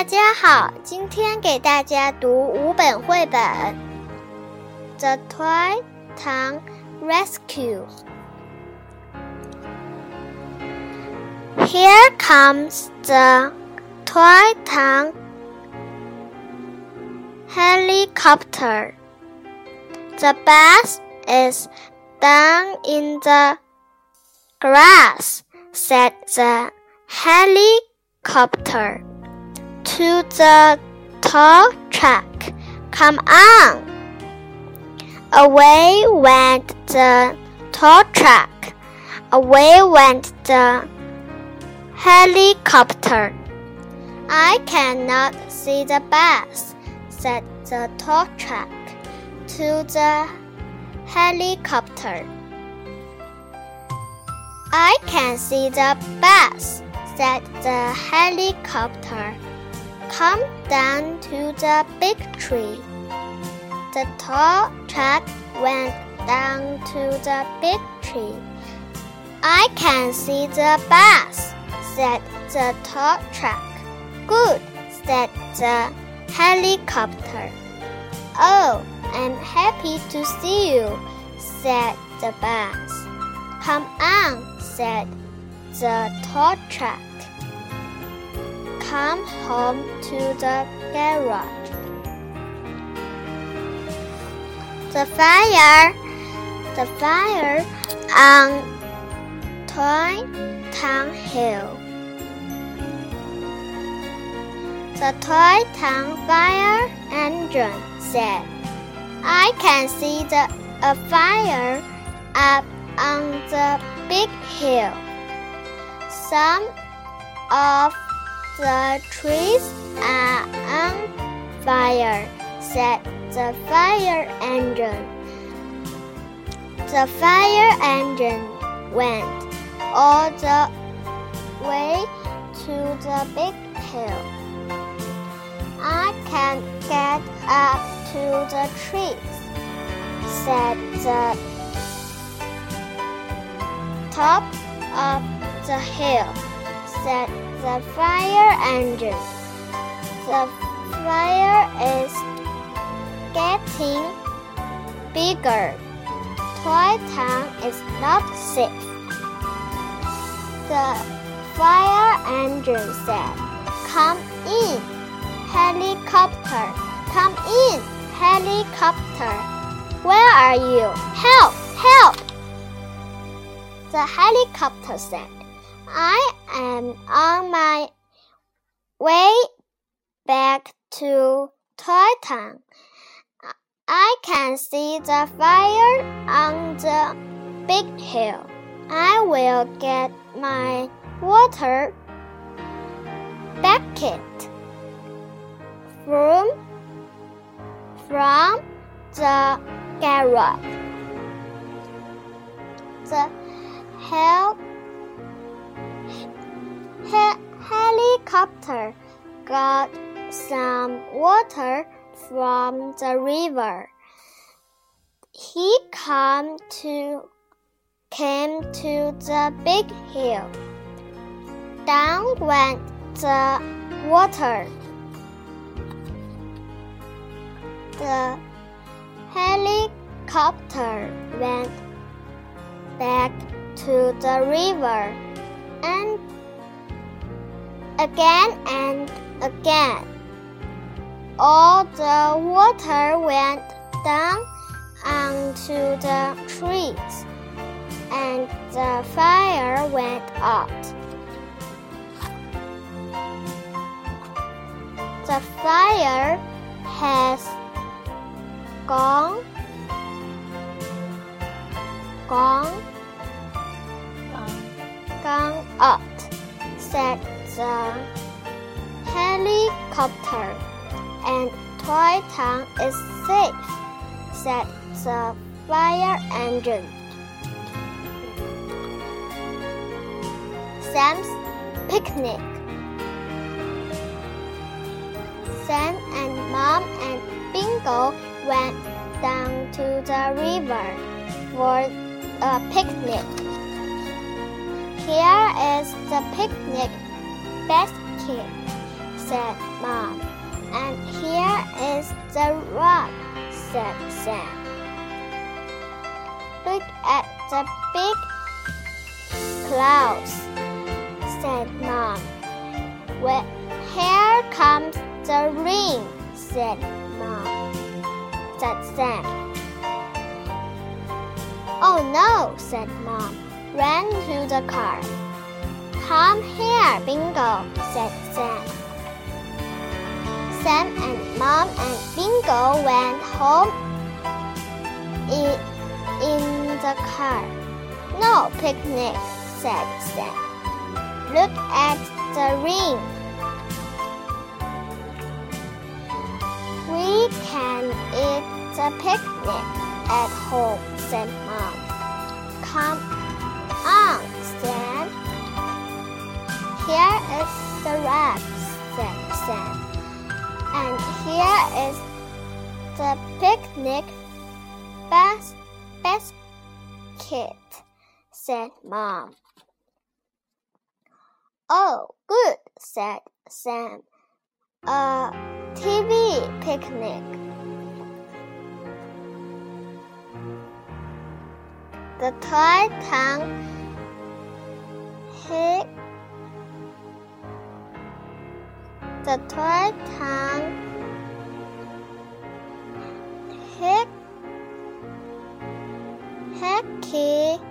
大家好，今天给大家读五本绘本，《The Toy Town Rescue》。Here comes the Toy Town helicopter. The bus is down in the grass, said the helicopter to the tall track. Come on! Away went the tall track. Away went the helicopter. I cannot see the bus, said the tall track to the helicopter. I can see the bus, said the helicopter. Come down to the big tree. The tall track went down to the big tree. I can see the bus, said the tall track. Good, said the helicopter. Oh, I'm happy to see you, said the bus. Come on, said the tall track. Come home to the garage. The fire, the fire on Toy Town Hill. The Toy Town fire engine said, I can see the a fire up on the big hill. Some of the trees are on fire, said the fire engine. The fire engine went all the way to the big hill. I can't get up to the trees, said the top of the hill, said the fire engine. The fire is getting bigger. Toy Town is not safe. The fire engine said, Come in, helicopter. Come in, helicopter. Where are you? Help! Help! The helicopter said, I am on my way back to Toy Town. I can see the fire on the big hill. I will get my water bucket from from the garage. The hel he helicopter got some water from the river. He came to came to the big hill. Down went the water. The helicopter went back to the river and again and again. All the water went down onto the trees and the fire went out. The fire has gone gone gone out, said the helicopter, and Toy Town is safe, said the fire engine. Sam's picnic. Sam and Mom and Bingo went down to the river for a picnic. Here is the picnic basket, said Mom. And here is the rock, said Sam. Look at the big clouds, said Mom. Well, here comes the rain, said Mom. Said Sam. Oh no, said Mom. Ran to the car. Come here, Bingo, said Sam. Sam and Mom and Bingo went home in, in the car. No picnic, said Sam. Look at the ring. We can eat the picnic at home, said Mom. Come on, Sam. Here is the rat, said Sam. And here is the picnic bas basket, said Mom. Oh, good, said Sam. A TV picnic. The toy tongue hit the toy tongue hit Hecky.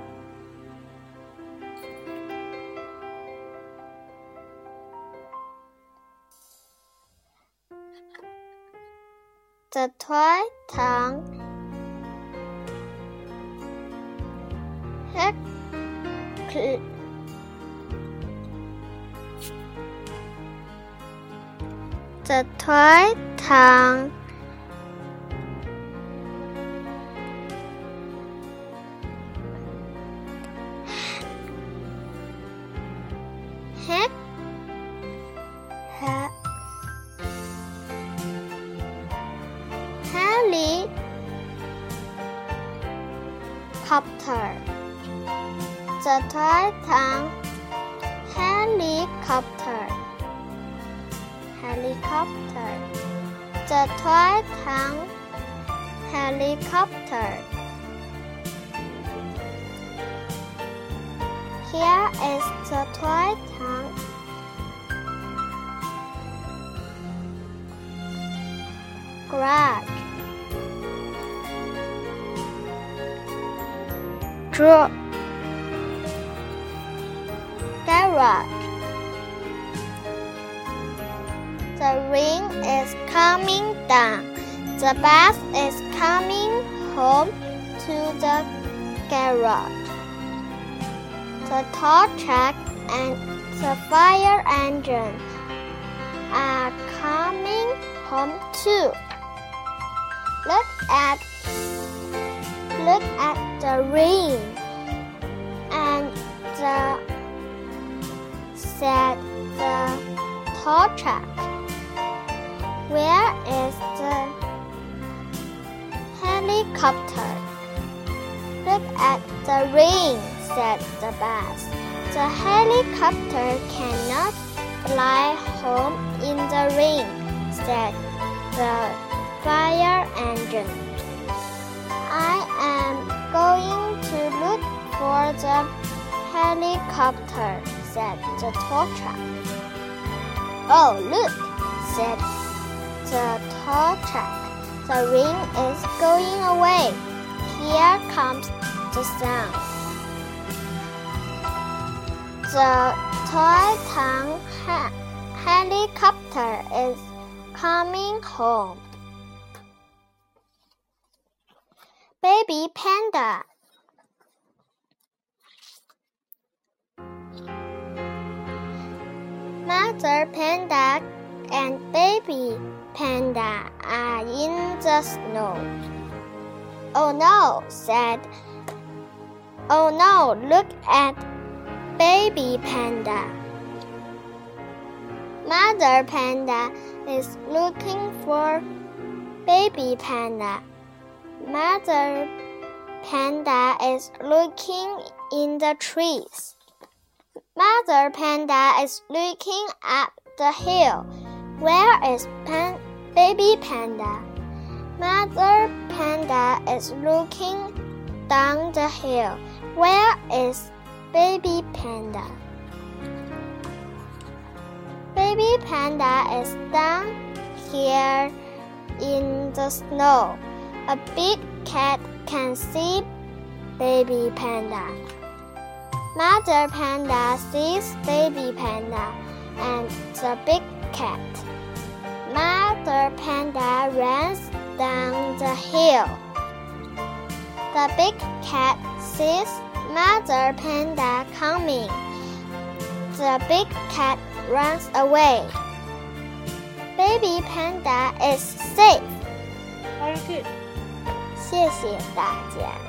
The toy tongue heck the toy tongue heck. Ha- helicopter the toy tongue helicopter helicopter. the toy tongue helicopter. Here is the toy tongue garage. Draw. Garage The rain is coming down. The bus is coming home to the garage. The tow truck and the fire engine are coming home too. Look at look at the rain and the said the tow truck. Where is the helicopter? Look at the rain, said the bus. The helicopter cannot fly home in the rain, said the fire engine. I am going to look for the helicopter, said the tow truck. Oh, look, said the tow truck. The rain is going away. Here comes the sun. The toy ha- helicopter is coming home. Baby panda. Mother panda and baby panda are in the snow. Oh no, said. Oh no, look at baby panda. Mother panda is looking for baby panda. Mother panda is looking in the trees. Mother panda is looking up the hill. Where is pan baby panda? Mother panda is looking down the hill. Where is baby panda? Baby panda is down here in the snow. A big cat can see baby panda. Mother panda sees baby panda and the big cat. Mother panda runs down the hill. The big cat sees Mother panda coming. The big cat runs away. Baby panda is safe. Very good. 谢谢大家。